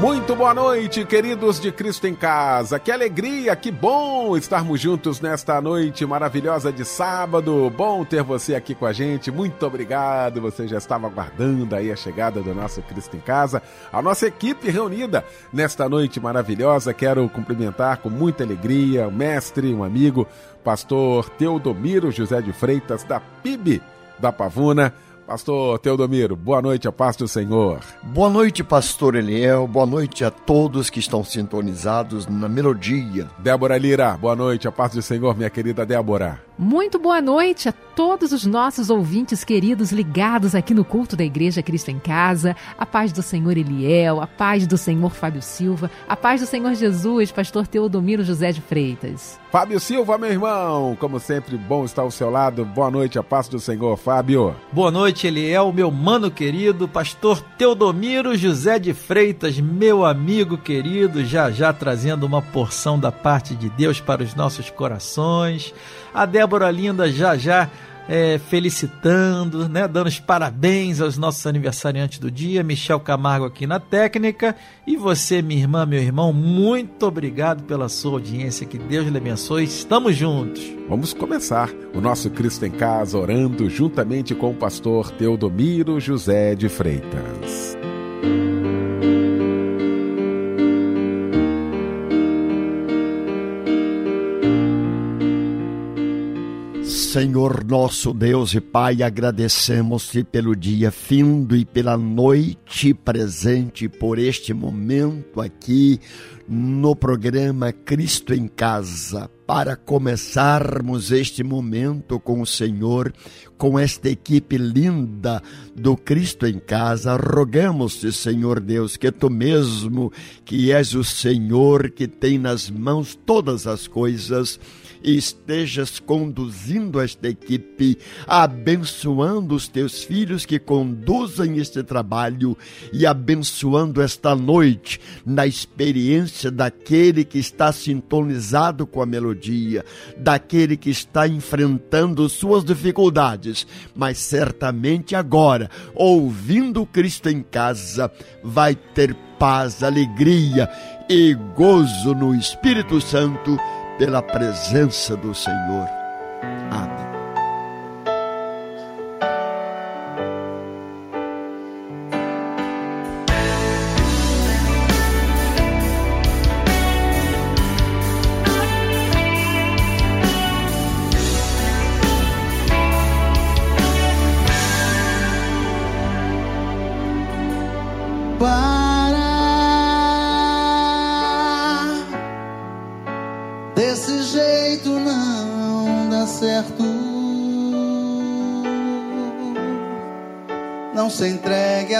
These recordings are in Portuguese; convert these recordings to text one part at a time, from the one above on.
Muito boa noite, queridos de Cristo em Casa. Que alegria, que bom estarmos juntos nesta noite maravilhosa de sábado. Bom ter você aqui com a gente. Muito obrigado. Você já estava aguardando aí a chegada do nosso Cristo em Casa. A nossa equipe reunida nesta noite maravilhosa. Quero cumprimentar com muita alegria o mestre, um amigo, pastor Teodomiro José de Freitas da PIB da Pavuna Pastor Teodomiro, boa noite, a paz do Senhor. Boa noite, pastor Eliel, boa noite a todos que estão sintonizados na melodia. Débora Lira, boa noite, a paz do Senhor, minha querida Débora. Muito boa noite a todos os nossos ouvintes queridos ligados aqui no culto da Igreja Cristo em Casa. A paz do Senhor Eliel, a paz do Senhor Fábio Silva, a paz do Senhor Jesus, pastor Teodomiro José de Freitas. Fábio Silva, meu irmão, como sempre, bom estar ao seu lado. Boa noite, a paz do Senhor, Fábio. Boa noite, Eliel, meu mano querido, pastor Teodomiro José de Freitas, meu amigo querido, já já trazendo uma porção da parte de Deus para os nossos corações. A Débora Linda já já é, felicitando, né, dando os parabéns aos nossos aniversariantes do dia, Michel Camargo aqui na técnica, e você, minha irmã, meu irmão, muito obrigado pela sua audiência, que Deus lhe abençoe, estamos juntos. Vamos começar o nosso Cristo em Casa orando juntamente com o pastor Teodomiro José de Freitas. Senhor nosso Deus e Pai, agradecemos-te pelo dia findo e pela noite presente, por este momento aqui no programa Cristo em Casa, para começarmos este momento com o Senhor, com esta equipe linda do Cristo em Casa. Rogamos-te, Senhor Deus, que tu mesmo, que és o Senhor que tem nas mãos todas as coisas, estejas conduzindo esta equipe, abençoando os teus filhos que conduzem este trabalho e abençoando esta noite na experiência daquele que está sintonizado com a melodia, daquele que está enfrentando suas dificuldades, mas certamente agora, ouvindo Cristo em casa, vai ter paz, alegria e gozo no Espírito Santo pela presença do Senhor.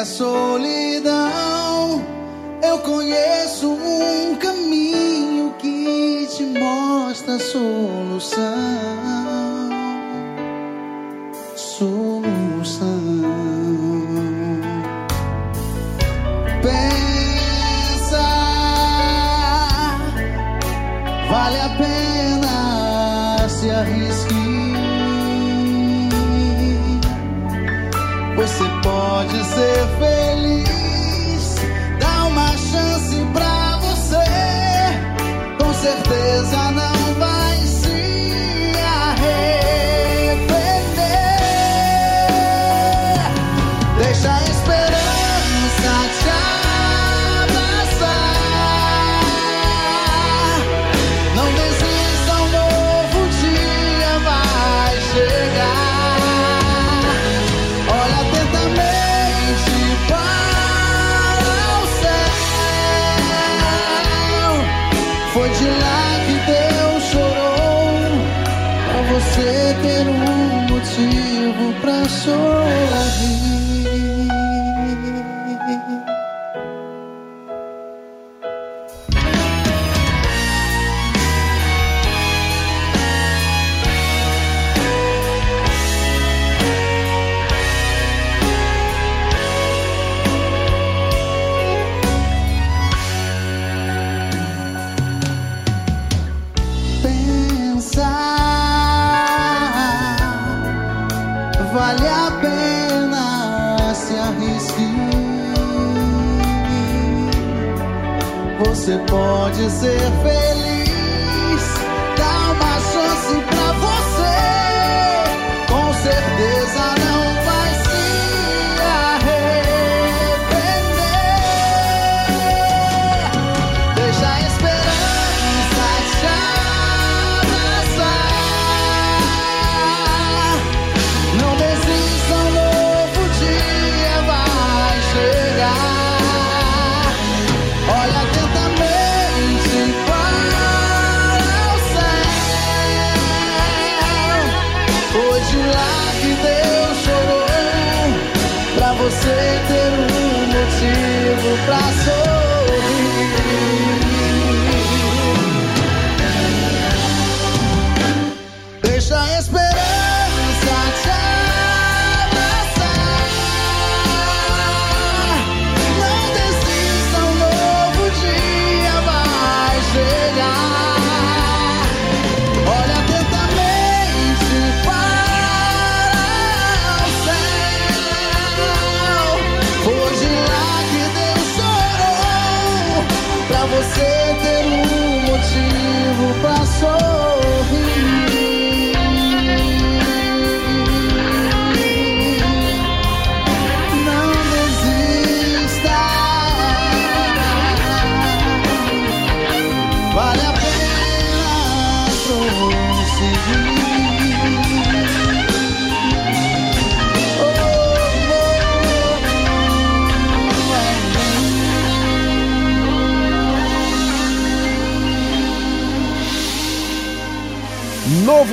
Solidão. Eu conheço um caminho que te mostra a solução. Solução. Pode ser feliz. Pode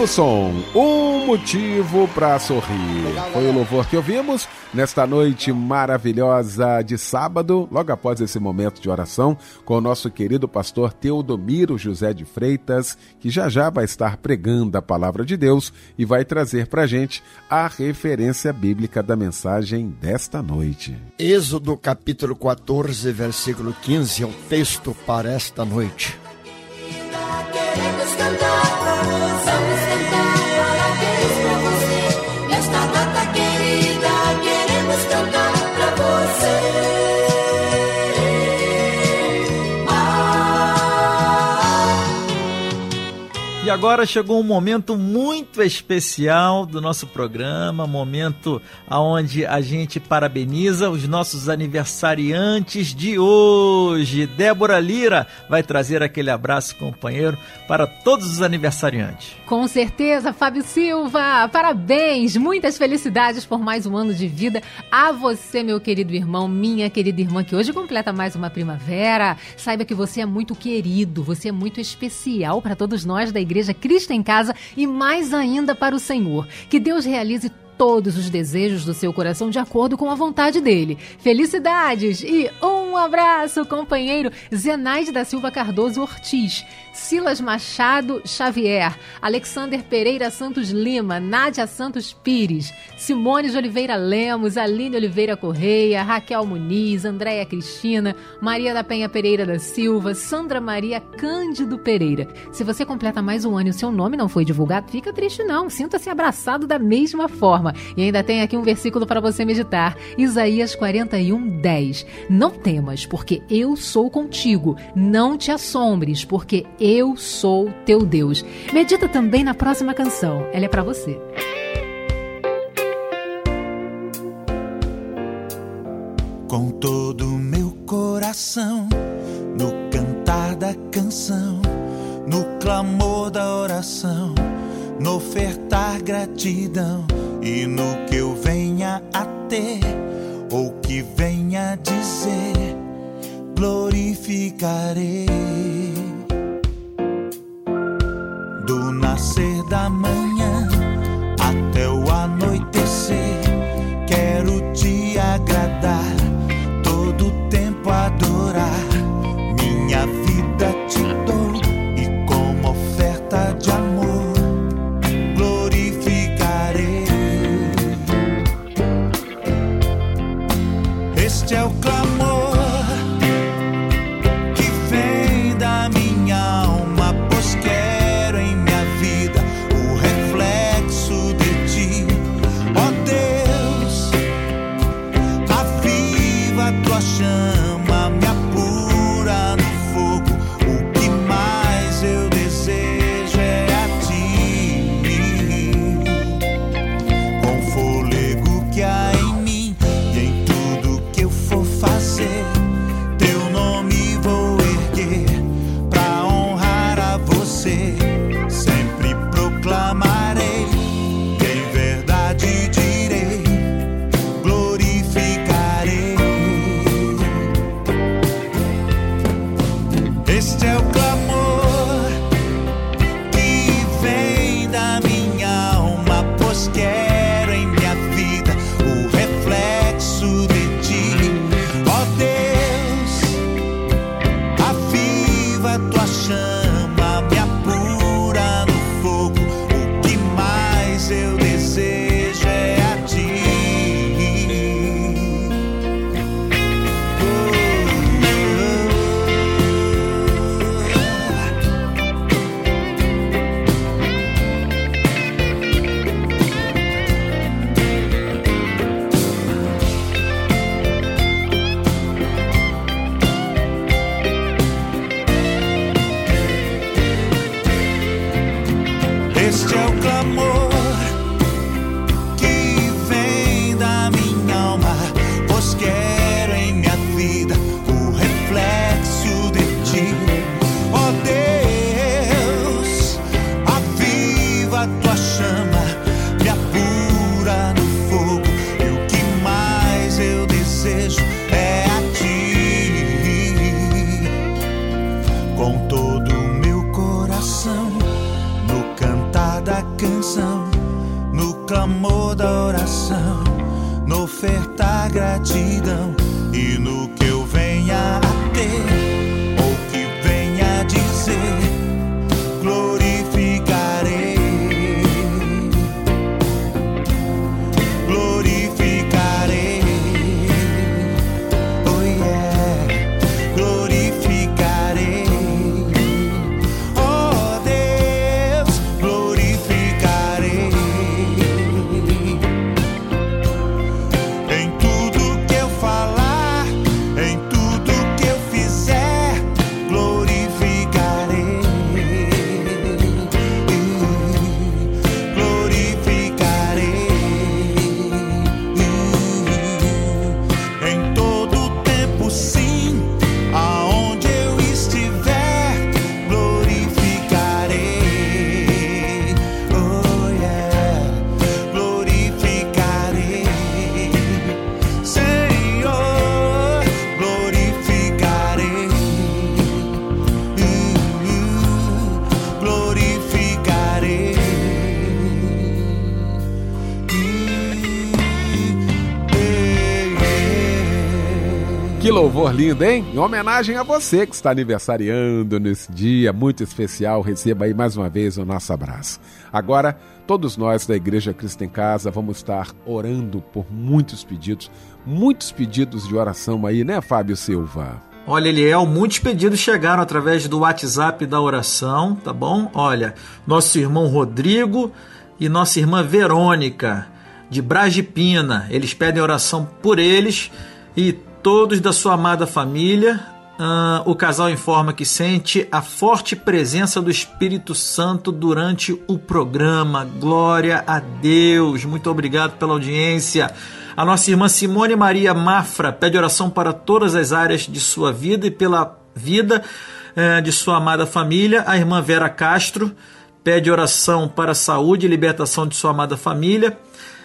Novo som, um motivo para sorrir. Foi o louvor que ouvimos nesta noite maravilhosa de sábado, logo após esse momento de oração, com o nosso querido pastor Teodomiro José de Freitas, que já já vai estar pregando a palavra de Deus e vai trazer para gente a referência bíblica da mensagem desta noite. Êxodo capítulo 14, versículo 15 é o texto para esta noite. Querida, queremos cantar agora chegou um momento muito especial do nosso programa, momento aonde a gente parabeniza os nossos aniversariantes de hoje. Débora Lira vai trazer aquele abraço companheiro para todos os aniversariantes. Com certeza, Fábio Silva, parabéns, muitas felicidades por mais um ano de vida a você, meu querido irmão, minha querida irmã, que hoje completa mais uma primavera. Saiba que você é muito querido, você é muito especial para todos nós da Igreja Cristo em Casa e mais ainda para o Senhor. Que Deus realize todos os desejos do seu coração de acordo com a vontade dele. Felicidades e um abraço, companheiro Zenaide da Silva Cardoso Ortiz, Silas Machado Xavier, Alexander Pereira Santos Lima, Nádia Santos Pires, Simone de Oliveira Lemos, Aline Oliveira Correia, Raquel Muniz, Andréia Cristina, Maria da Penha Pereira da Silva, Sandra Maria Cândido Pereira. Se você completa mais um ano e o seu nome não foi divulgado, fica triste não, sinta-se abraçado da mesma forma. E ainda tem aqui um versículo para você meditar, Isaías 41, 10. Não temas, porque eu sou contigo, não te assombres, porque eu sou teu Deus. Medita também na próxima canção, ela é para você. com todo o meu coração, no cantar da canção, no clamor da oração, no ofertar gratidão e no que eu venha a ter ou que venha a dizer, glorificarei. Que louvor lindo, hein? Em homenagem a você que está aniversariando nesse dia muito especial, receba aí mais uma vez o nosso abraço. Agora, todos nós da Igreja Cristo em Casa vamos estar orando por muitos pedidos, muitos pedidos de oração aí, né, Fábio Silva? Olha, Eliel, muitos pedidos chegaram através do WhatsApp da oração, tá bom? Olha, nosso irmão Rodrigo e nossa irmã Verônica, de Bragipina, eles pedem oração por eles e todos da sua amada família. Ah, o casal informa que sente a forte presença do Espírito Santo durante o programa. Glória a Deus. Muito obrigado pela audiência. A nossa irmã Simone Maria Mafra pede oração para todas as áreas de sua vida e pela vida eh, de sua amada família. A irmã Vera Castro pede oração para a saúde e libertação de sua amada família.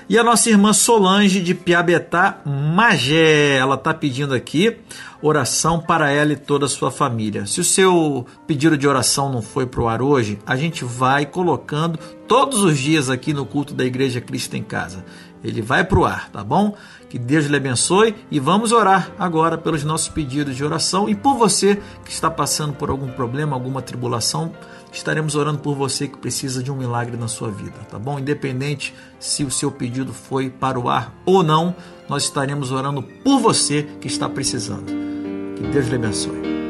E a nossa irmã Solange de Piabetá Magé, ela está pedindo aqui oração para ela e toda a sua família. Se o seu pedido de oração não foi para o ar hoje, a gente vai colocando todos os dias aqui no culto da Igreja Cristo em Casa. Ele vai para o ar, tá bom? Que Deus lhe abençoe e vamos orar agora pelos nossos pedidos de oração e por você que está passando por algum problema, alguma tribulação estaremos orando por você que precisa de um milagre na sua vida, tá bom? Independente se o seu pedido foi para o ar ou não, nós estaremos orando por você que está precisando. Que Deus lhe abençoe.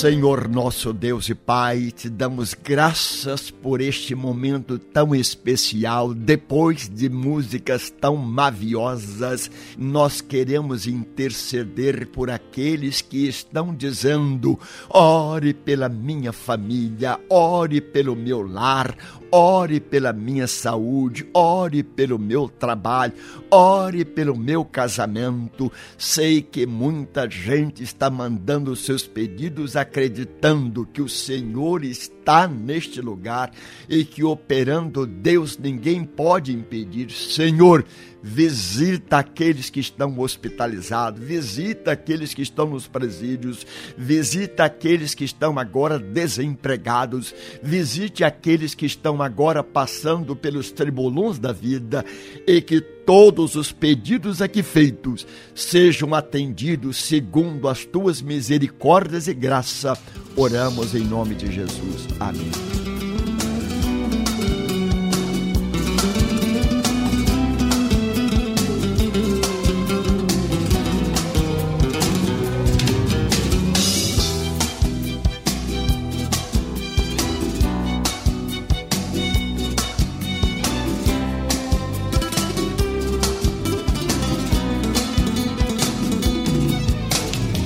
Senhor nosso Deus e Pai, te damos graças por este momento tão especial. Depois de músicas tão maviosas, nós queremos interceder por aqueles que estão dizendo: ore pela minha família, ore pelo meu lar, ore pela minha saúde, ore pelo meu trabalho, ore pelo meu casamento. Sei que muita gente está mandando seus pedidos acreditando que o Senhor está neste lugar e que operando Deus ninguém pode impedir. Senhor, visita aqueles que estão hospitalizados, visita aqueles que estão nos presídios, visita aqueles que estão agora desempregados, visite aqueles que estão agora passando pelos tribulões da vida e que todos os pedidos aqui feitos sejam atendidos segundo as tuas misericórdias e graça. Oramos em nome de Jesus. Amém.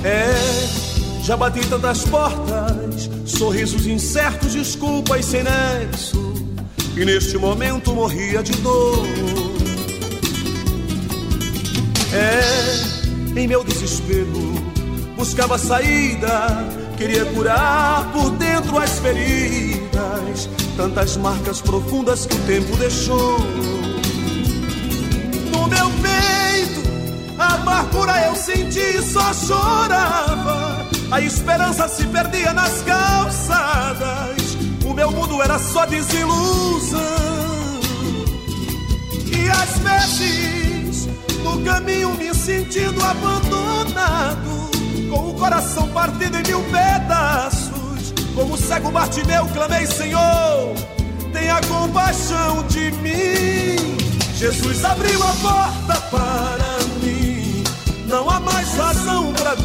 É, já bati tantas portas, sorrisos incertos, desculpas sem nexo. E neste momento morria de dor. É, em meu desespero, buscava saída, queria curar por dentro as feridas, tantas marcas profundas que o tempo deixou. No meu peito, a amargura eu senti só chorava. A esperança se perdia nas calçadas. O meu mundo era só desilusão. E às vezes, no caminho me sentindo abandonado, com o coração partido em mil pedaços, como cego Bartimeu, clamei, Senhor, tenha compaixão de mim. Jesus abriu a porta para mim, não há mais razão para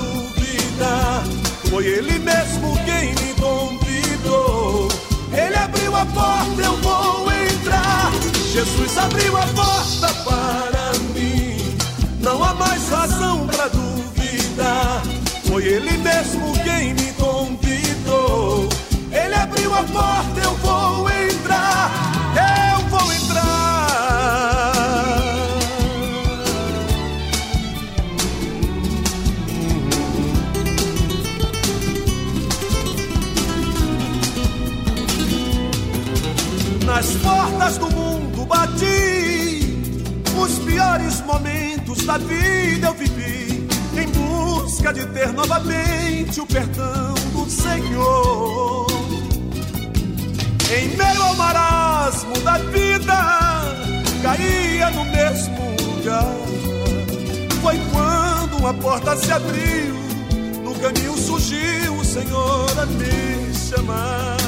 duvidar. Foi Ele mesmo quem me convidou. Ele abriu a porta, eu vou entrar. Jesus abriu a porta para mim, não há mais razão para duvidar. Foi Ele mesmo quem me convidou. Ele abriu a porta, eu vou entrar. Portas do mundo bati, os piores momentos da vida eu vivi, em busca de ter novamente o perdão do Senhor. Em meio ao marasmo da vida, caía no mesmo lugar. Foi quando uma porta se abriu, no caminho surgiu o Senhor a me chamar.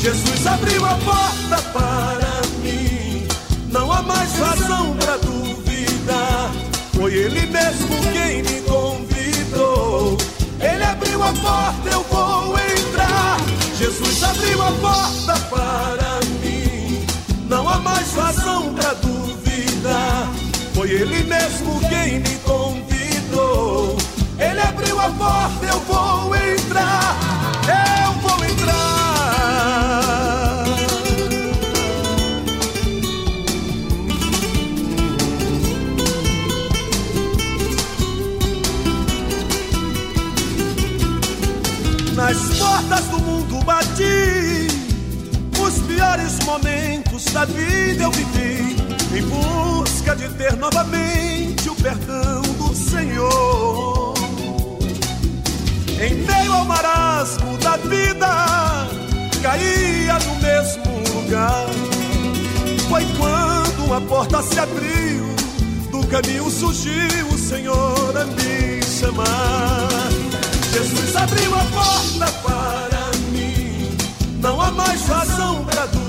Jesus abriu a porta para mim, não há mais razão para duvidar. Foi Ele mesmo quem me convidou. Ele abriu a porta, eu vou entrar. Jesus abriu a porta para mim, não há mais razão para duvidar. Foi Ele mesmo quem me convidou. Ele abriu a porta, eu vou entrar. Eu vou entrar. Momentos da vida eu vivi, em busca de ter novamente o perdão do Senhor. Em meio ao marasmo da vida, caía no mesmo lugar. Foi quando uma porta se abriu, do caminho surgiu o Senhor a me chamar. Jesus abriu a porta para mim, não há mais razão para duvidar.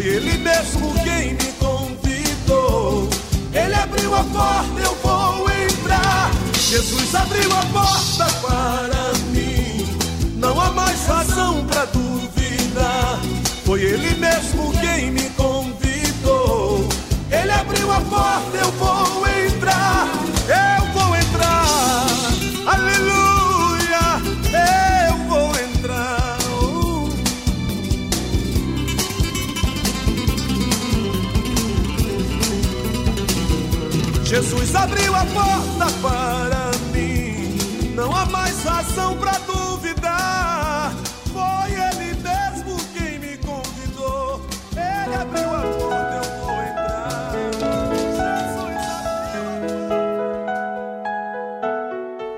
Foi Ele mesmo quem me convidou. Ele abriu a porta, eu vou entrar. Jesus abriu a porta para mim, não há mais razão para duvidar. Foi Ele mesmo quem me convidou. Ele abriu a porta, eu Jesus abriu a porta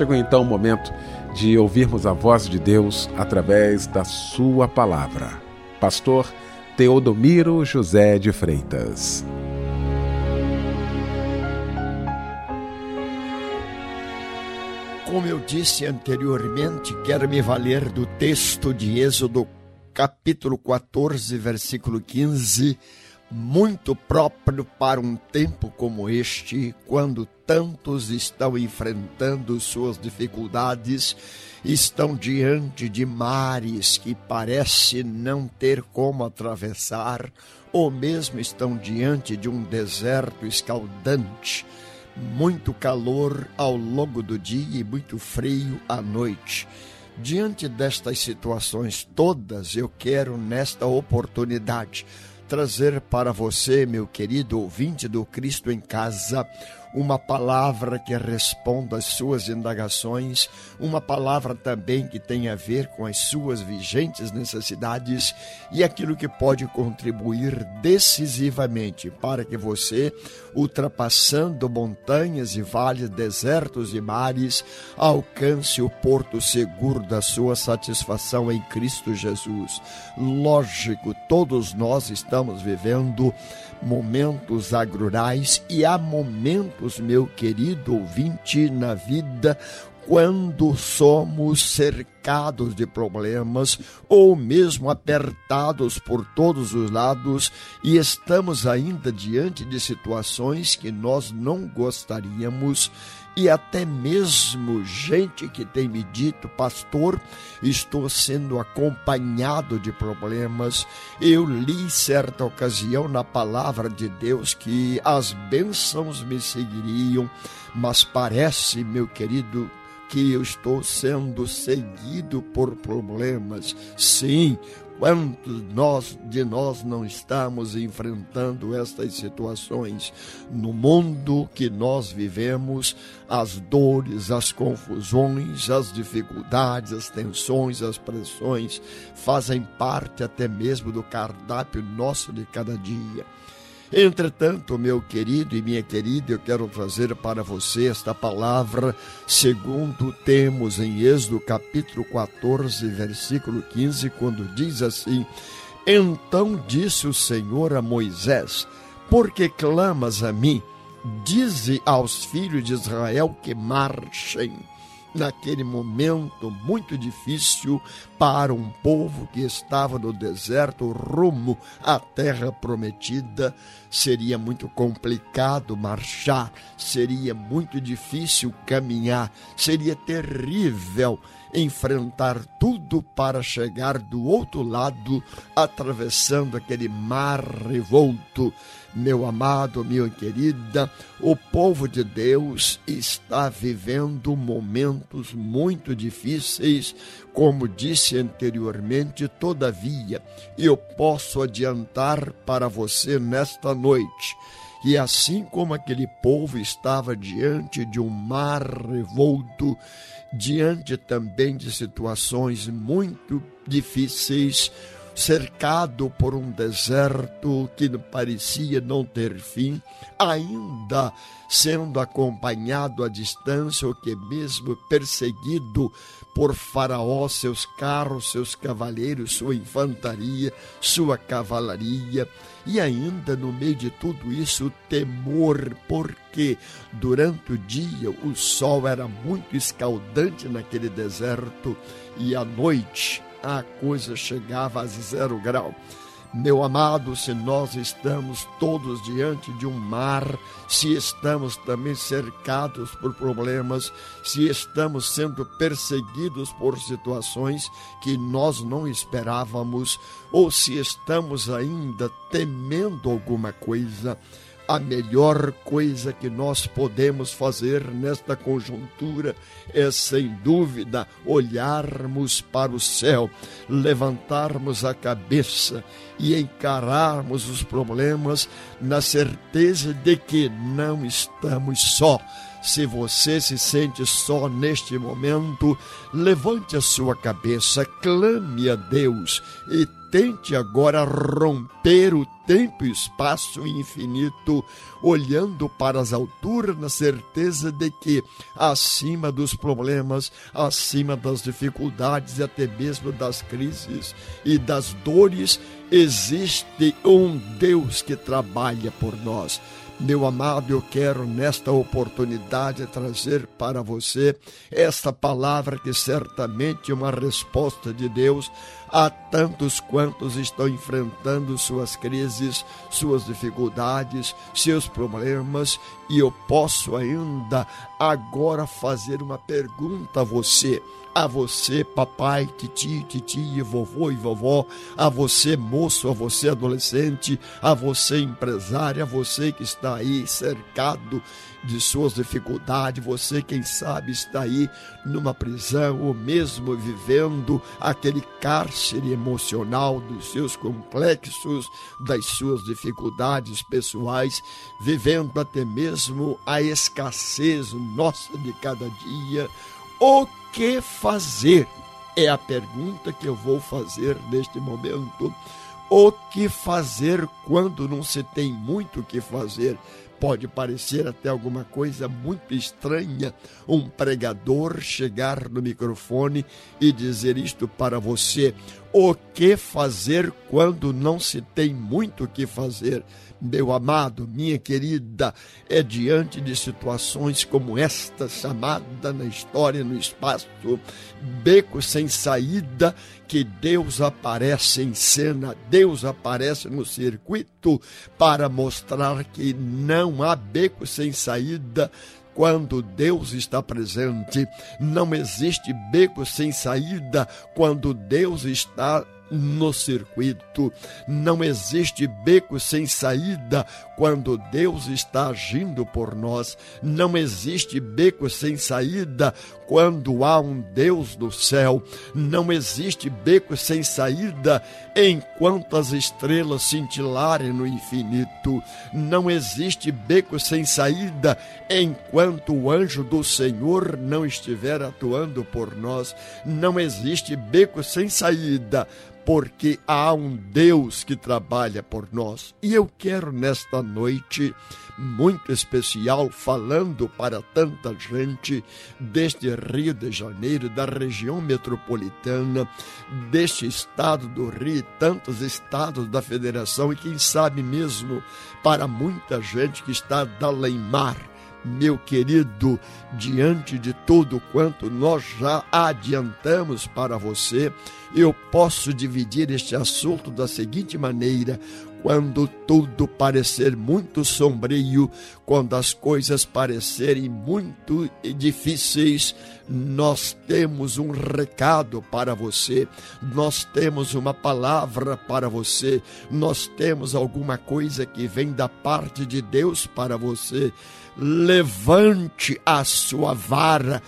Chegou então o momento de ouvirmos a voz de Deus através da Sua palavra. Pastor Teodomiro José de Freitas. Como eu disse anteriormente, quero me valer do texto de Êxodo, capítulo 14, versículo 15, muito próprio para um tempo como este, quando tantos estão enfrentando suas dificuldades, estão diante de mares que parece não ter como atravessar, ou mesmo estão diante de um deserto escaldante muito calor ao longo do dia e muito frio à noite. Diante destas situações todas, eu quero, nesta oportunidade, trazer para você, meu querido ouvinte do Cristo em Casa, uma palavra que responda às suas indagações, uma palavra também que tenha a ver com as suas vigentes necessidades e aquilo que pode contribuir decisivamente para que você, ultrapassando montanhas e vales, desertos e mares, alcance o porto seguro da sua satisfação em Cristo Jesus. Lógico, todos nós estamos vivendo momentos agrurais e há momentos, meu querido ouvinte, na vida quando somos cercados de problemas ou mesmo apertados por todos os lados e estamos ainda diante de situações que nós não gostaríamos e até mesmo gente que tem me dito, pastor, estou sendo acompanhado de problemas. Eu li certa ocasião na palavra de Deus que as bênçãos me seguiriam, mas parece, meu querido, que eu estou sendo seguido por problemas. Sim, Quantos nós de nós não estamos enfrentando estas situações no mundo que nós vivemos? As dores, as confusões, as dificuldades, as tensões, as pressões fazem parte até mesmo do cardápio nosso de cada dia. Entretanto, meu querido e minha querida, eu quero trazer para você esta palavra, segundo temos em Êxodo capítulo 14, versículo 15, quando diz assim: Então disse o Senhor a Moisés: Por que clamas a mim? Dize aos filhos de Israel que marchem naquele momento muito difícil para um povo que estava no deserto rumo à terra prometida. Seria muito complicado marchar, seria muito difícil caminhar, seria terrível enfrentar tudo para chegar do outro lado, atravessando aquele mar revolto. Meu amado, minha querida, o povo de Deus está vivendo momentos muito difíceis, como disse anteriormente, todavia, eu posso adiantar para você nesta noite e assim como aquele povo estava diante de um mar revolto, diante também de situações muito difíceis, cercado por um deserto que parecia não ter fim, ainda sendo acompanhado à distância, ou que mesmo perseguido por Faraó, seus carros, seus cavaleiros, sua infantaria, sua cavalaria, e ainda no meio de tudo isso, temor, porque durante o dia o sol era muito escaldante naquele deserto e à noite a coisa chegava a zero grau. Meu amado, se nós estamos todos diante de um mar, se estamos também cercados por problemas, se estamos sendo perseguidos por situações que nós não esperávamos, ou se estamos ainda temendo alguma coisa, a melhor coisa que nós podemos fazer nesta conjuntura é, sem dúvida, olharmos para o céu, levantarmos a cabeça e encararmos os problemas na certeza de que não estamos só. Se você se sente só neste momento, levante a sua cabeça, clame a Deus e tente agora romper o tempo e espaço infinito, olhando para as alturas na certeza de que, acima dos problemas, acima das dificuldades e até mesmo das crises e das dores, existe um Deus que trabalha por nós. Meu amado, eu quero nesta oportunidade trazer para você esta palavra que certamente é uma resposta de Deus a tantos quantos estão enfrentando suas crises, suas dificuldades, seus problemas, e eu posso ainda agora fazer uma pergunta a você. A você, papai, titi, titi, vovô e vovó, a você, moço, a você, adolescente, a você, empresário, a você que está aí cercado de suas dificuldades, você, quem sabe, está aí numa prisão ou mesmo vivendo aquele cárcere emocional dos seus complexos, das suas dificuldades pessoais, vivendo até mesmo a escassez nossa de cada dia. O que fazer? É a pergunta que eu vou fazer neste momento. O que fazer quando não se tem muito o que fazer? Pode parecer até alguma coisa muito estranha um pregador chegar no microfone e dizer isto para você. O que fazer quando não se tem muito o que fazer? meu amado, minha querida, é diante de situações como esta, chamada na história, no espaço, beco sem saída, que Deus aparece em cena, Deus aparece no circuito para mostrar que não há beco sem saída quando Deus está presente. Não existe beco sem saída quando Deus está no circuito. Não existe beco sem saída quando Deus está agindo por nós. Não existe beco sem saída quando há um Deus no céu. Não existe beco sem saída enquanto as estrelas cintilarem no infinito. Não existe beco sem saída enquanto o anjo do Senhor não estiver atuando por nós. Não existe beco sem saída porque há um Deus que trabalha por nós. E eu quero nesta noite muito especial falando para tanta gente deste Rio de Janeiro, da região metropolitana, deste estado do Rio tantos estados da federação e quem sabe mesmo para muita gente que está da além mar meu querido, diante de tudo quanto nós já adiantamos para você, eu posso dividir este assunto da seguinte maneira: quando tudo parecer muito sombrio, quando as coisas parecerem muito difíceis, nós temos um recado para você, nós temos uma palavra para você, nós temos alguma coisa que vem da parte de Deus para você levante a sua vara,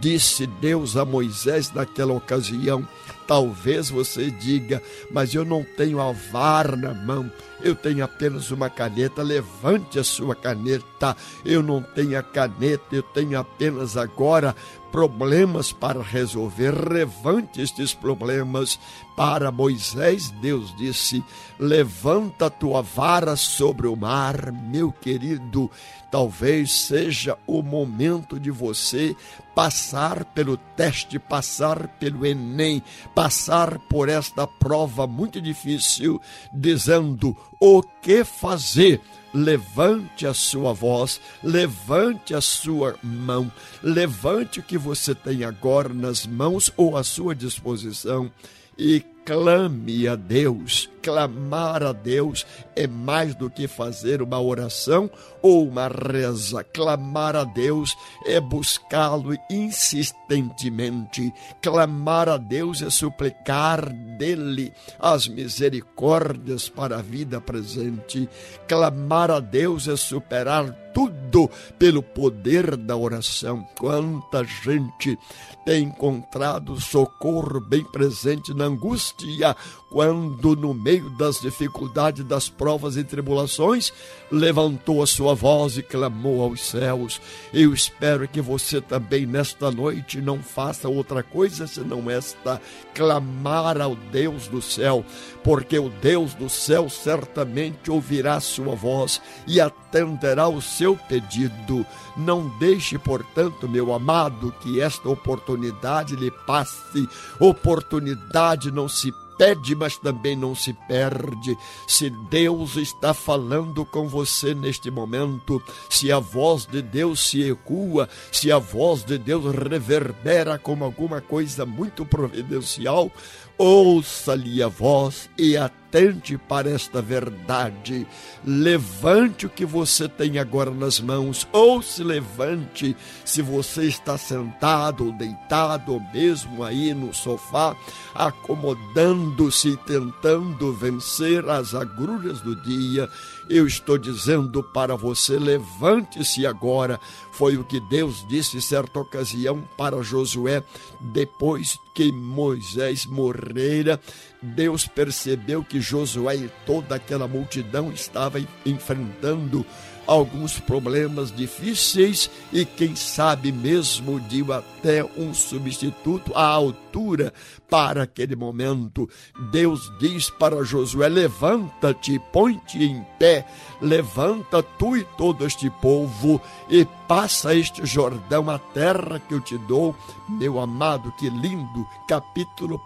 disse Deus a Moisés naquela ocasião. Talvez você diga, mas eu não tenho a vara na mão, eu tenho apenas uma caneta. Levante a sua caneta. Eu não tenho a caneta, eu tenho apenas agora problemas para resolver. Levante estes problemas. Para Moisés, Deus disse: Levanta a tua vara sobre o mar, meu querido. Talvez seja o momento de você passar pelo teste, passar pelo Enem, passar por esta prova muito difícil, dizendo o que fazer levante a sua voz, levante a sua mão, levante o que você tem agora nas mãos ou à sua disposição e clame a Deus. Clamar a Deus é mais do que fazer uma oração ou uma reza. Clamar a Deus é buscá-lo insistentemente. Clamar a Deus é suplicar dele as misericórdias para a vida presente. Clamar a Deus é superar tudo pelo poder da oração. Quanta gente tem encontrado socorro bem presente na angústia, quando no meio das dificuldades, das provas e tribulações, levantou a sua voz e clamou aos céus. Eu espero que você também nesta noite não faça outra coisa senão esta, clamar ao Deus do céu, porque o Deus do céu certamente ouvirá a sua voz e atenderá o seu pedido. Não deixe, portanto, meu amado, que esta oportunidade lhe passe. Oportunidade não se pede, mas também não se perde. Se Deus está falando com você neste momento, se a voz de Deus se ecua, se a voz de Deus reverbera como alguma coisa muito providencial, ouça-lhe a voz e atente para esta verdade. Levante o que você tem agora nas mãos, ou se levante se você está sentado ou deitado, ou mesmo aí no sofá, acomodando-se e tentando vencer as agruras do dia. Eu estou dizendo para você: levante-se agora. Foi o que Deus disse certa ocasião para Josué, depois que Moisés morrera. Deus percebeu que Josué e toda aquela multidão estava enfrentando alguns problemas difíceis e quem sabe mesmo de até um substituto à altura para aquele momento. Deus diz para Josué: Levanta-te, põe-te em pé, levanta tu e todo este povo e passa este Jordão, a terra que eu te dou, meu amado, que lindo, capítulo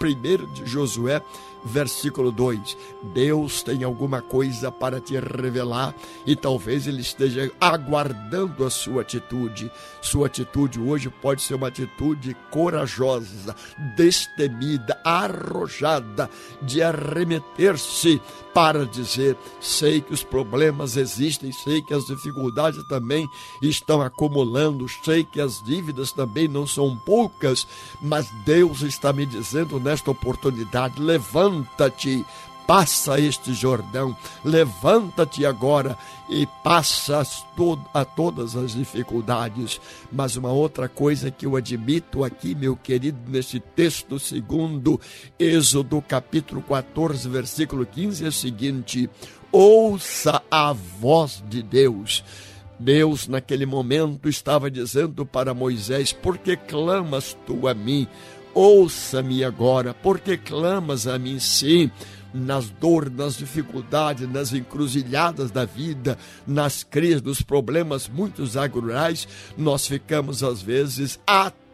1 de Josué, versículo 2. Deus tem alguma coisa para te revelar e talvez Ele esteja aguardando a sua atitude. Sua atitude hoje pode ser uma atitude corajosa, destemida, arrojada, de arremeter-se para dizer: sei que os problemas existem, sei que as dificuldades também estão acumulando, sei que as dívidas também não são poucas, mas Deus está me dizendo nesta oportunidade: levanta-te, passa este Jordão, levanta-te agora e passa a todas as dificuldades. Mas uma outra coisa que eu admito aqui, meu querido, nesse texto segundo, Êxodo capítulo 14, versículo 15, é o seguinte: ouça a voz de Deus. Deus, naquele momento, estava dizendo para Moisés: Por que clamas tu a mim? Ouça-me agora, porque clamas a mim, sim nas dores, nas dificuldades, nas encruzilhadas da vida, nas crises, nos problemas muitos agrurais, nós ficamos às vezes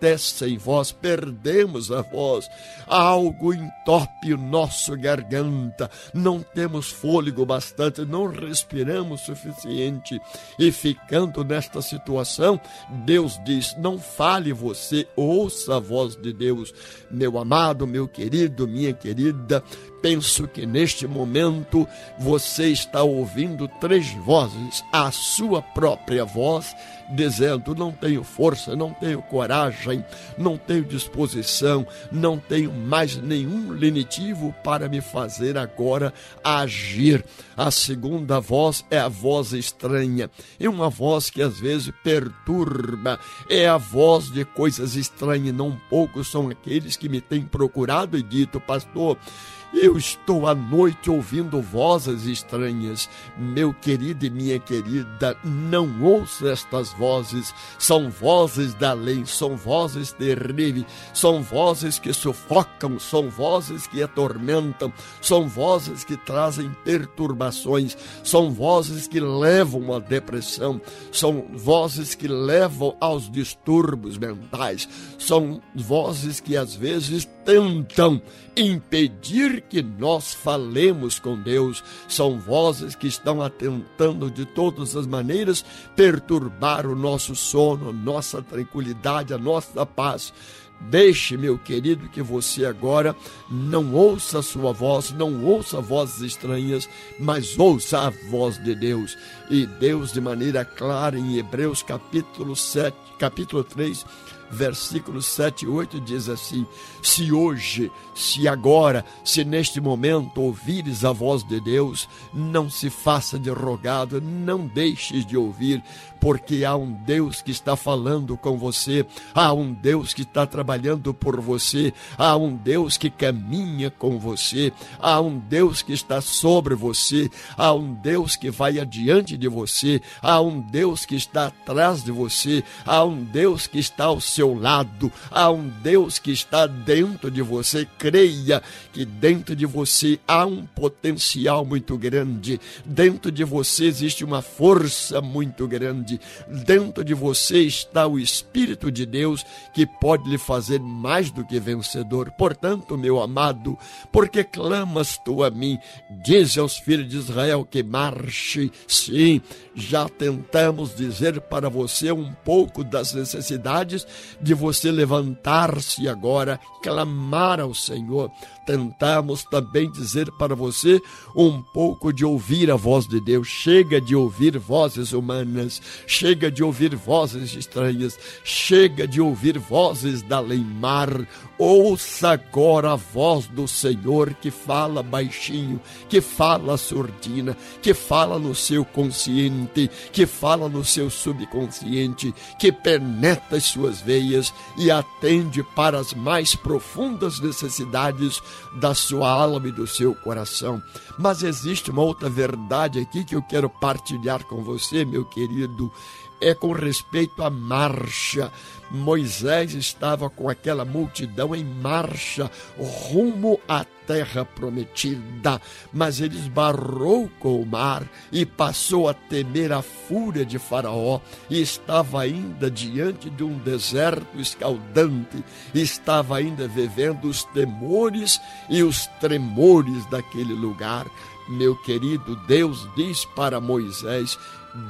até sem voz, perdemos a voz, algo entope o nosso garganta, não temos fôlego bastante, não respiramos suficiente. E ficando nesta situação, Deus diz: não fale você, ouça a voz de Deus, meu amado, meu querido, minha querida, penso que neste momento você está ouvindo três vozes, a sua própria voz, dizendo: não tenho força, não tenho coragem, não tenho disposição, não tenho mais nenhum lenitivo para me fazer agora agir. A segunda voz é a voz estranha, é uma voz que às vezes perturba, é a voz de coisas estranhas. Não poucos são aqueles que me têm procurado e dito, pastor. Eu estou à noite ouvindo vozes estranhas. Meu querido e minha querida, não ouça estas vozes. São vozes da lei, são vozes terríveis, são vozes que sufocam, são vozes que atormentam, são vozes que trazem perturbações, são vozes que levam à depressão, são vozes que levam aos distúrbios mentais, são vozes que às vezes tentam impedir que nós falemos com Deus. São vozes que estão atentando de todas as maneiras perturbar o nosso sono, nossa tranquilidade, a nossa paz. Deixe, meu querido, que você agora não ouça a sua voz, não ouça vozes estranhas, mas ouça a voz de Deus. E Deus, de maneira clara, em Hebreus capítulo 7, capítulo 3, versículos 7 e 8 diz assim: Se hoje, se agora, se neste momento ouvires a voz de Deus, não se faça de rogado, não deixes de ouvir, porque há um Deus que está falando com você, há um Deus que está trabalhando por você, há um Deus que caminha com você, há um Deus que está sobre você, há um Deus que vai adiante de você, há um Deus que está atrás de você, há um Deus que está ao seu lado, há um Deus que está dentro de você. Creia que dentro de você há um potencial muito grande, dentro de você existe uma força muito grande, dentro de você está o Espírito de Deus que pode lhe fazer mais do que vencedor. Portanto, meu amado, porque clamas tu a mim? Diz aos filhos de Israel que marche. Sim, já tentamos dizer para você um pouco das necessidades de você levantar-se agora, clamar ao Senhor. Tentamos também dizer para você um pouco de ouvir a voz de Deus. Chega de ouvir vozes humanas, chega de ouvir vozes estranhas, chega de ouvir vozes da lei-mar. Ouça agora a voz do Senhor que fala baixinho, que fala surdina, que fala no seu consciente, que fala no seu subconsciente, que penetra as suas veias e atende para as mais profundas necessidades da sua alma e do seu coração. Mas existe uma outra verdade aqui que eu quero partilhar com você, meu querido. É com respeito à marcha. Moisés estava com aquela multidão em marcha rumo à terra prometida, mas ele esbarrou com o mar e passou a temer a fúria de Faraó e estava ainda diante de um deserto escaldante, estava ainda vivendo os temores e os tremores daquele lugar. Meu querido Deus diz para Moisés: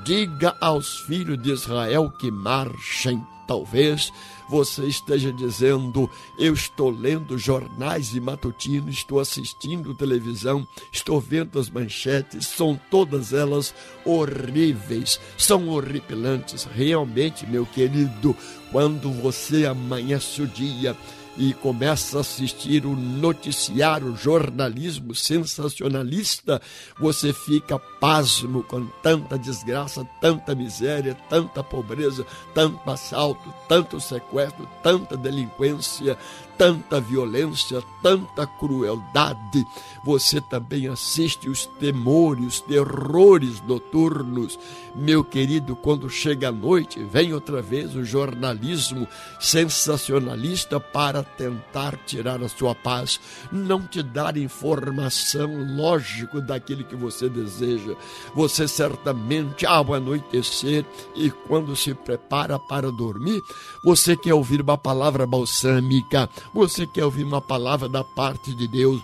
diga aos filhos de Israel que marchem. Talvez você esteja dizendo: Eu estou lendo jornais e matutinos, estou assistindo televisão, estou vendo as manchetes, são todas elas horríveis, são horripilantes. Realmente, meu querido, quando você amanhece o dia e começa a assistir o noticiário, o jornalismo sensacionalista, você fica pasmo com tanta desgraça, tanta miséria, tanta pobreza, tanto assalto, tanto sequestro, tanta delinquência, tanta violência, tanta crueldade. Você também assiste os temores, os terrores noturnos. Meu querido, quando chega a noite, vem outra vez o jornalismo sensacionalista para tentar tirar a sua paz, não te dar informação lógico daquilo que você deseja. Você certamente ao anoitecer e quando se prepara para dormir, você quer ouvir uma palavra balsâmica, você quer ouvir uma palavra da parte de Deus.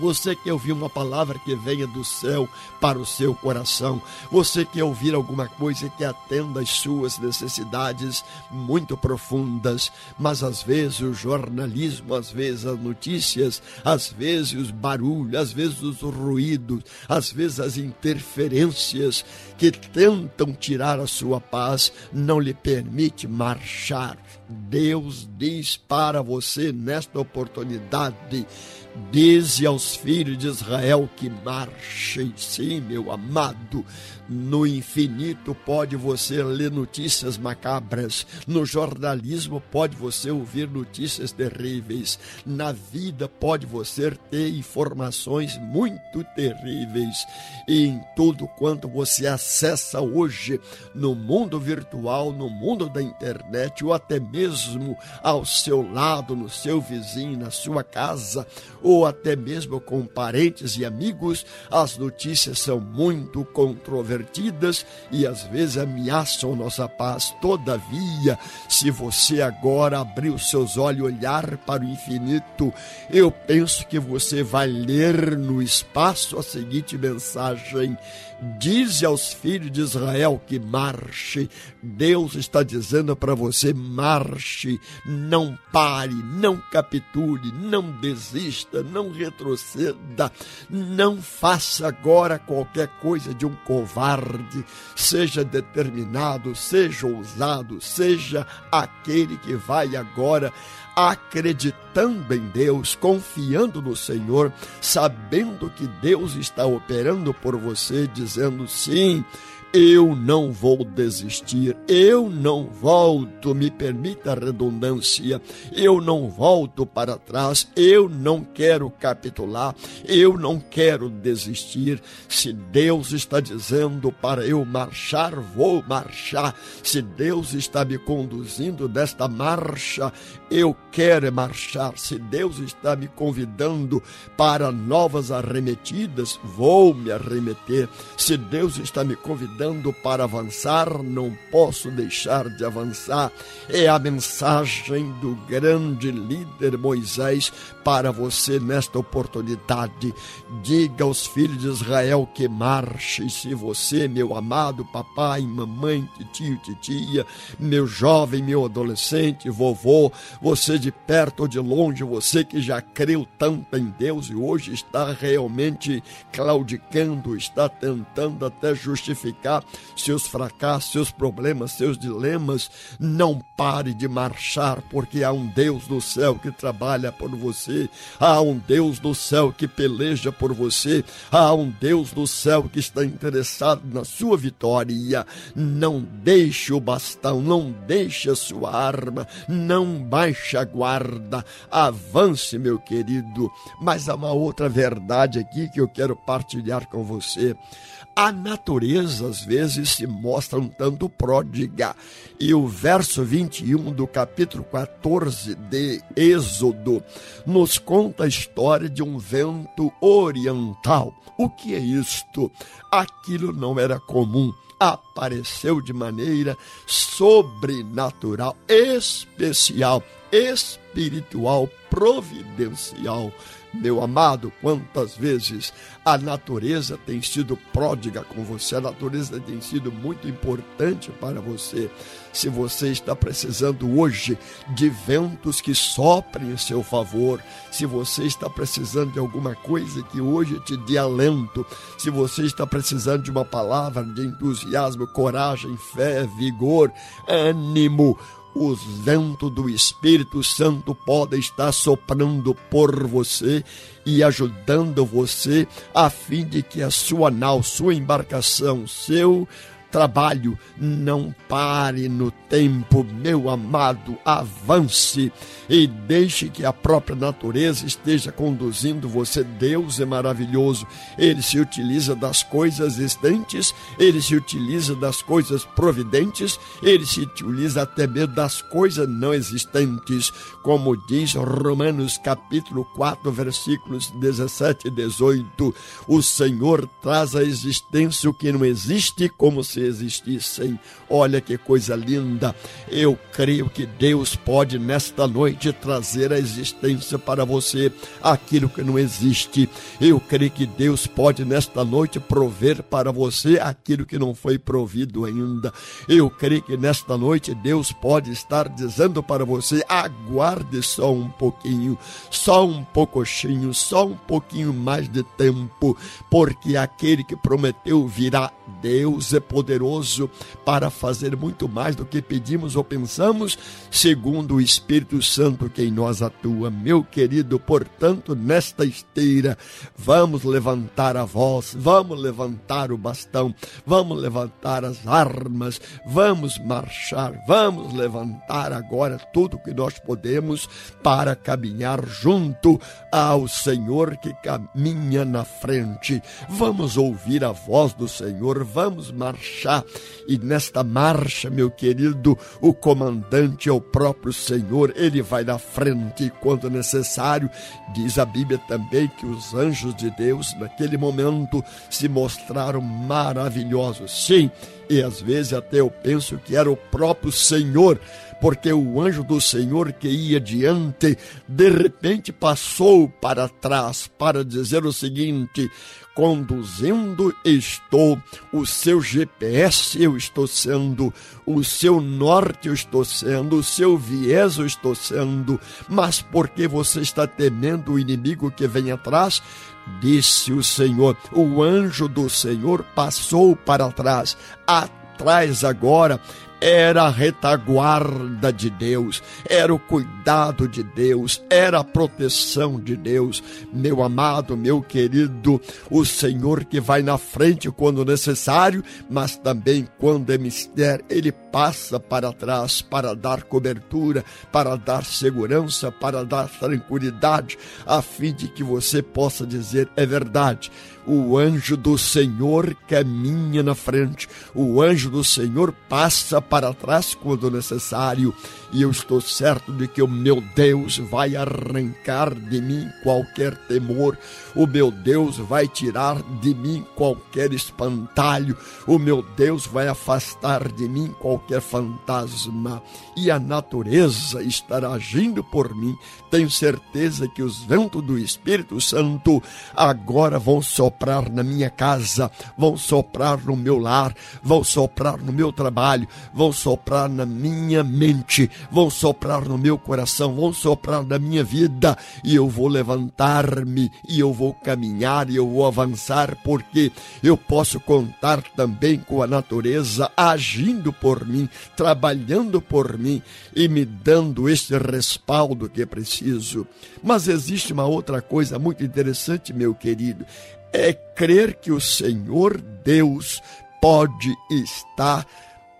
Você quer ouvir uma palavra que venha do céu para o seu coração? Você quer ouvir alguma coisa que atenda às suas necessidades muito profundas? Mas às vezes o jornalismo, às vezes as notícias, às vezes os barulhos, às vezes os ruídos, às vezes as interferências que tentam tirar a sua paz não lhe permite marchar. Deus diz para você nesta oportunidade Dize aos filhos de Israel que marchem, sim, meu amado. No infinito pode você ler notícias macabras, no jornalismo pode você ouvir notícias terríveis, na vida pode você ter informações muito terríveis. E em tudo quanto você acessa hoje no mundo virtual, no mundo da internet, ou até mesmo ao seu lado, no seu vizinho, na sua casa, ou até mesmo com parentes e amigos, as notícias são muito controvertidas e às vezes ameaçam nossa paz. Todavia, se você agora abrir os seus olhos e olhar para o infinito, eu penso que você vai ler no espaço a seguinte mensagem: Dize aos filhos de Israel que marche. Deus está dizendo para você: marche, não pare, não capitule, não desista, não retroceda, não faça agora qualquer coisa de um covarde. Seja determinado, seja ousado, seja aquele que vai agora acreditando em Deus, confiando no Senhor, sabendo que Deus está operando por você, dizendo sim eu não vou desistir, eu não volto, me permita a redundância, eu não volto para trás, eu não quero capitular, eu não quero desistir. Se Deus está dizendo para eu marchar, vou marchar. Se Deus está me conduzindo desta marcha, eu quero marchar. Se Deus está me convidando para novas arremetidas, vou me arremeter. Se Deus está me convidando para avançar, não posso deixar de avançar. É a mensagem do grande líder Moisés para você nesta oportunidade. Diga aos filhos de Israel que marche. Se você, meu amado papai, mamãe, tio, titia, meu jovem, meu adolescente, vovô, você de perto ou de longe, você que já creu tanto em Deus e hoje está realmente claudicando, está tentando até justificar seus fracassos, seus problemas, seus dilemas, não pare de marchar, porque há um Deus do céu que trabalha por você, há um Deus do céu que peleja por você, há um Deus do céu que está interessado na sua vitória. Não deixe o bastão, não deixe a sua arma, não baixe a guarda, avance, meu querido. Mas há uma outra verdade aqui que eu quero partilhar com você. A natureza vezes se mostra um tanto pródiga. E o verso 21 do capítulo 14 de Êxodo nos conta a história de um vento oriental. O que é isto? Aquilo não era comum apareceu de maneira sobrenatural, especial, espiritual, providencial. Meu amado, quantas vezes a natureza tem sido pródiga com você, a natureza tem sido muito importante para você. Se você está precisando hoje de ventos que soprem em seu favor, se você está precisando de alguma coisa que hoje te dê alento, se você está precisando de uma palavra de entusiasmo, coragem, fé, vigor, ânimo, os ventos do Espírito Santo podem estar soprando por você e ajudando você a fim de que a sua nau, sua embarcação, seu trabalho não pare no tempo, meu amado, avance e deixe que a própria natureza esteja conduzindo você. Deus é maravilhoso, ele se utiliza das coisas existentes, ele se utiliza das coisas providentes, ele se utiliza até mesmo das coisas não existentes, como diz Romanos capítulo 4, versículos 17 e 18. O Senhor traz à existência o que não existe como se existissem. Olha que coisa linda. Eu creio que Deus pode nesta noite trazer à existência para você aquilo que não existe. Eu creio que Deus pode nesta noite prover para você aquilo que não foi provido ainda. Eu creio que nesta noite Deus pode estar dizendo para você: aguarde só um pouquinho, só um pouquinho, só um pouquinho mais de tempo, porque aquele que prometeu virá. Deus é poderoso para fazer muito mais do que pedimos ou pensamos, segundo o Espírito Santo que em nós atua. Meu querido, portanto, nesta esteira, vamos levantar a voz, vamos levantar o bastão, vamos levantar as armas, vamos marchar, vamos levantar agora tudo que nós podemos para caminhar junto ao Senhor que caminha na frente. Vamos ouvir a voz do Senhor, vamos marchar e nesta marcha, meu querido, o comandante é o próprio Senhor, ele vai na frente quando necessário. Diz a Bíblia também que os anjos de Deus, naquele momento, se mostraram maravilhosos. Sim, e às vezes até eu penso que era o próprio Senhor, porque o anjo do Senhor que ia diante, de repente passou para trás para dizer o seguinte: conduzindo estou, o seu GPS eu estou sendo, o seu norte eu estou sendo, o seu viés eu estou sendo, mas porque você está temendo o inimigo que vem atrás? Disse o Senhor, o anjo do Senhor passou para trás, atrás agora era a retaguarda de Deus, era o cuidado de Deus, era a proteção de Deus. Meu amado, meu querido, o Senhor que vai na frente quando necessário, mas também quando é mistério, ele passa para trás para dar cobertura, para dar segurança, para dar tranquilidade, a fim de que você possa dizer é verdade o anjo do Senhor caminha na frente, o anjo do Senhor passa para trás quando necessário, e eu estou certo de que o meu Deus vai arrancar de mim qualquer temor, o meu Deus vai tirar de mim qualquer espantalho, o meu Deus vai afastar de mim qualquer fantasma, e a natureza estará agindo por mim. Tenho certeza que os ventos do Espírito Santo agora vão soprar na minha casa, vão soprar no meu lar, vão soprar no meu trabalho, vão soprar na minha mente, vão soprar no meu coração, vão soprar na minha vida, e eu vou levantar-me, e eu vou caminhar, e eu vou avançar, porque eu posso contar também com a natureza agindo por mim, trabalhando por mim e me dando este respaldo que preciso. Mas existe uma outra coisa muito interessante, meu querido, é crer que o Senhor Deus pode estar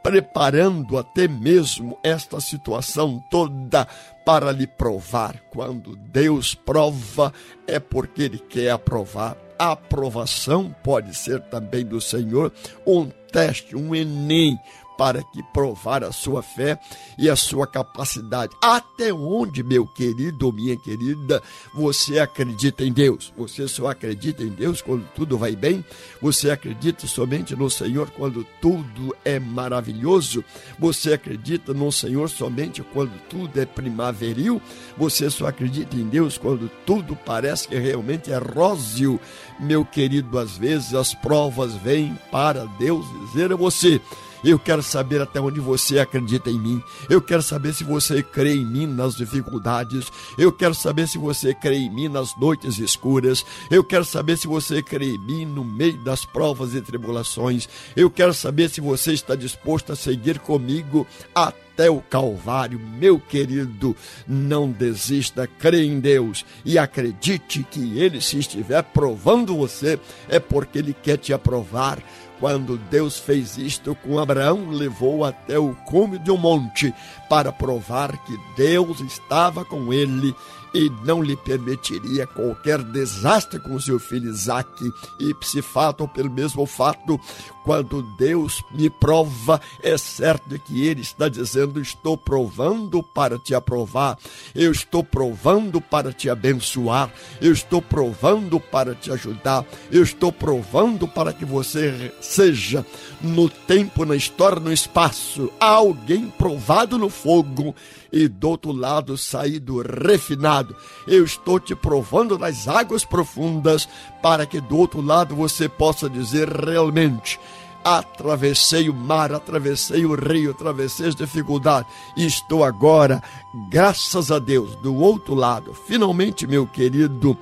preparando até mesmo esta situação toda para lhe provar. Quando Deus prova, é porque Ele quer aprovar. A aprovação pode ser também do Senhor um teste, um Enem para que provar a sua fé e a sua capacidade. Até onde, meu querido ou minha querida, você acredita em Deus? Você só acredita em Deus quando tudo vai bem? Você acredita somente no Senhor quando tudo é maravilhoso? Você acredita no Senhor somente quando tudo é primaveril? Você só acredita em Deus quando tudo parece que realmente é róseo? Meu querido, às vezes as provas vêm para Deus dizer a você eu quero saber até onde você acredita em mim. Eu quero saber se você crê em mim nas dificuldades. Eu quero saber se você crê em mim nas noites escuras. Eu quero saber se você crê em mim no meio das provas e tribulações. Eu quero saber se você está disposto a seguir comigo até o Calvário, meu querido, não desista, crê em Deus e acredite que Ele, se estiver provando você, é porque Ele quer te aprovar quando Deus fez isto com Abraão, levou até o cume de um monte para provar que Deus estava com ele e não lhe permitiria qualquer desastre com seu filho Isaque. E se fato, pelo mesmo fato, quando Deus me prova, é certo que Ele está dizendo: Estou provando para te aprovar, eu estou provando para te abençoar, eu estou provando para te ajudar, eu estou provando para que você seja, no tempo, na história, no espaço, alguém provado no fogo e do outro lado saído refinado. Eu estou te provando nas águas profundas para que do outro lado você possa dizer realmente atravessei o mar, atravessei o rio, atravessei as dificuldades e estou agora, graças a Deus, do outro lado. Finalmente, meu querido,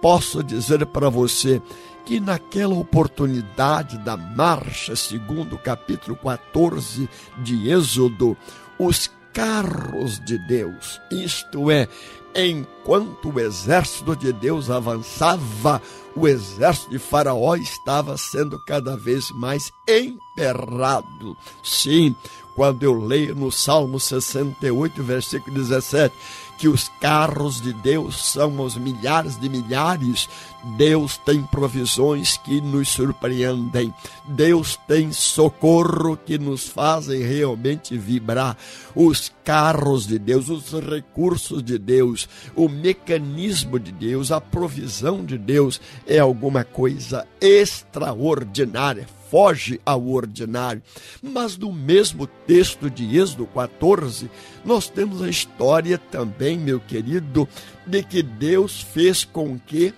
posso dizer para você que naquela oportunidade da marcha, segundo o capítulo 14 de Êxodo, os carros de Deus, isto é, enquanto o exército de Deus avançava, o exército de Faraó estava sendo cada vez mais emperrado. Sim, quando eu leio no Salmo 68, versículo 17, que os carros de Deus são aos milhares de milhares, Deus tem provisões que nos surpreendem. Deus tem socorro que nos fazem realmente vibrar. Os carros de Deus, os recursos de Deus, o mecanismo de Deus, a provisão de Deus é alguma coisa extraordinária foge ao ordinário. Mas no mesmo texto de Êxodo 14, nós temos a história também, meu querido, de que Deus fez com que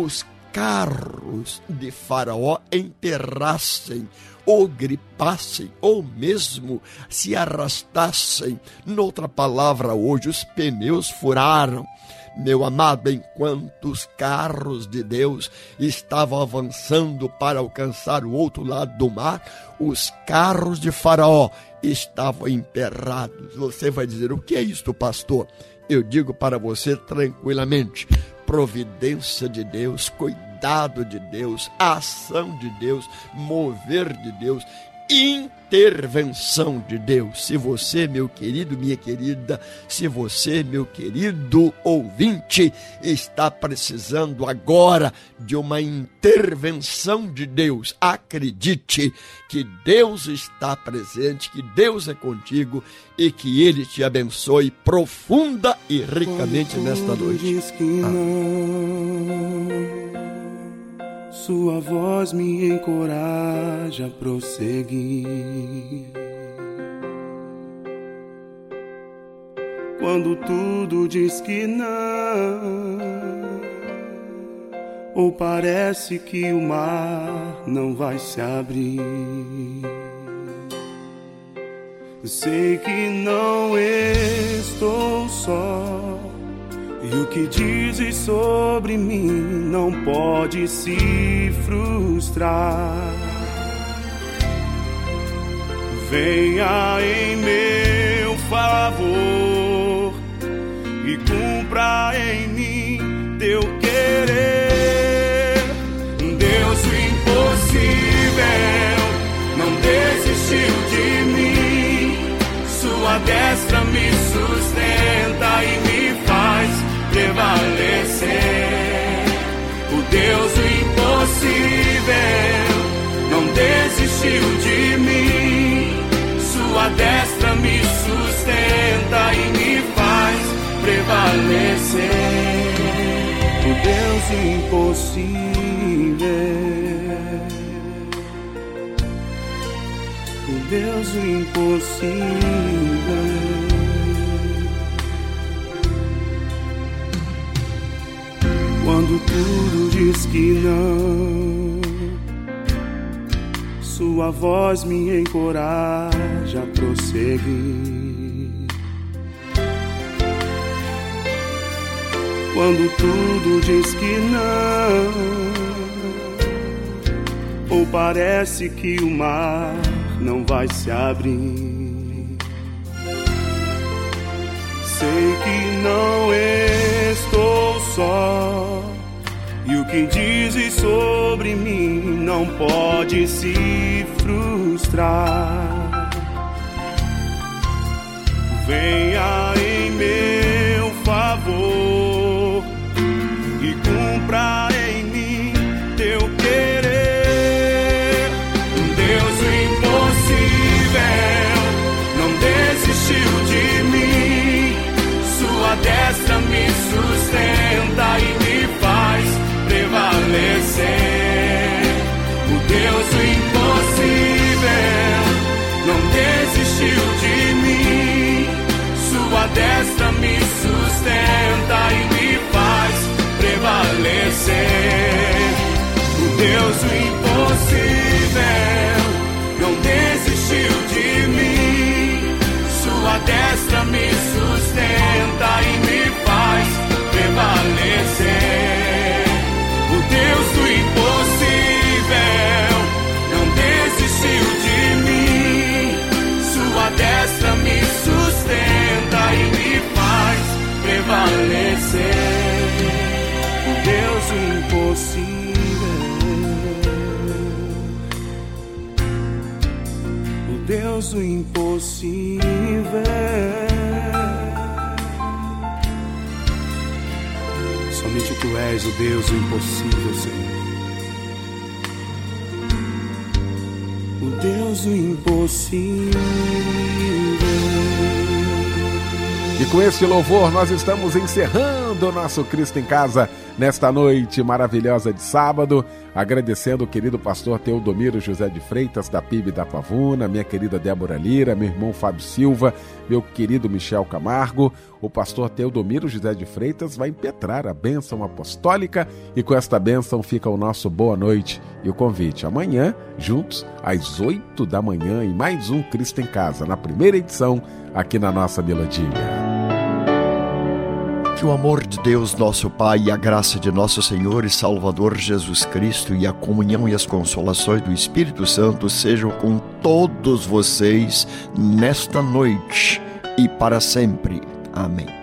os carros de Faraó enterrassem ou gripassem, ou mesmo se arrastassem. Noutra palavra, hoje os pneus furaram. Meu amado, enquanto os carros de Deus estavam avançando para alcançar o outro lado do mar, os carros de Faraó estavam emperrados. Você vai dizer: o que é isto, pastor? Eu digo para você tranquilamente: providência de Deus, cuidado de Deus, ação de Deus, mover de Deus intervenção de Deus. Se você, meu querido, minha querida, se você, meu querido ouvinte, está precisando agora de uma intervenção de Deus, acredite que Deus está presente, que Deus é contigo e que Ele te abençoe profunda e ricamente nesta noite. Não. Sua voz me encoraja a prosseguir. Quando tudo diz que não, ou parece que o mar não vai se abrir. Sei que não estou só. E o que dizes sobre mim não pode se frustrar. Venha em meu favor e cumpra em mim e me faz prevalecer. O Deus impossível. O Deus impossível. quando tudo diz que não. Sua voz me encoraja a prosseguir. Quando tudo diz que não, ou parece que o mar não vai se abrir. Sei que não estou só. E o que dizes sobre mim não pode se frustrar. Venha em meu favor impossível. O impossível. Somente tu és o Deus do impossível, Senhor. O Deus do impossível. Com este louvor nós estamos encerrando o nosso Cristo em Casa nesta noite maravilhosa de sábado, agradecendo o querido pastor Teodomiro José de Freitas da PIB da Pavuna, minha querida Débora Lira, meu irmão Fábio Silva, meu querido Michel Camargo. O pastor Teodomiro José de Freitas vai impetrar a bênção apostólica e com esta bênção fica o nosso boa noite e o convite amanhã, juntos às oito da manhã em mais um Cristo em Casa, na primeira edição aqui na nossa melodia. Que o amor de Deus, nosso Pai, e a graça de nosso Senhor e Salvador Jesus Cristo e a comunhão e as consolações do Espírito Santo sejam com todos vocês nesta noite e para sempre. Amém.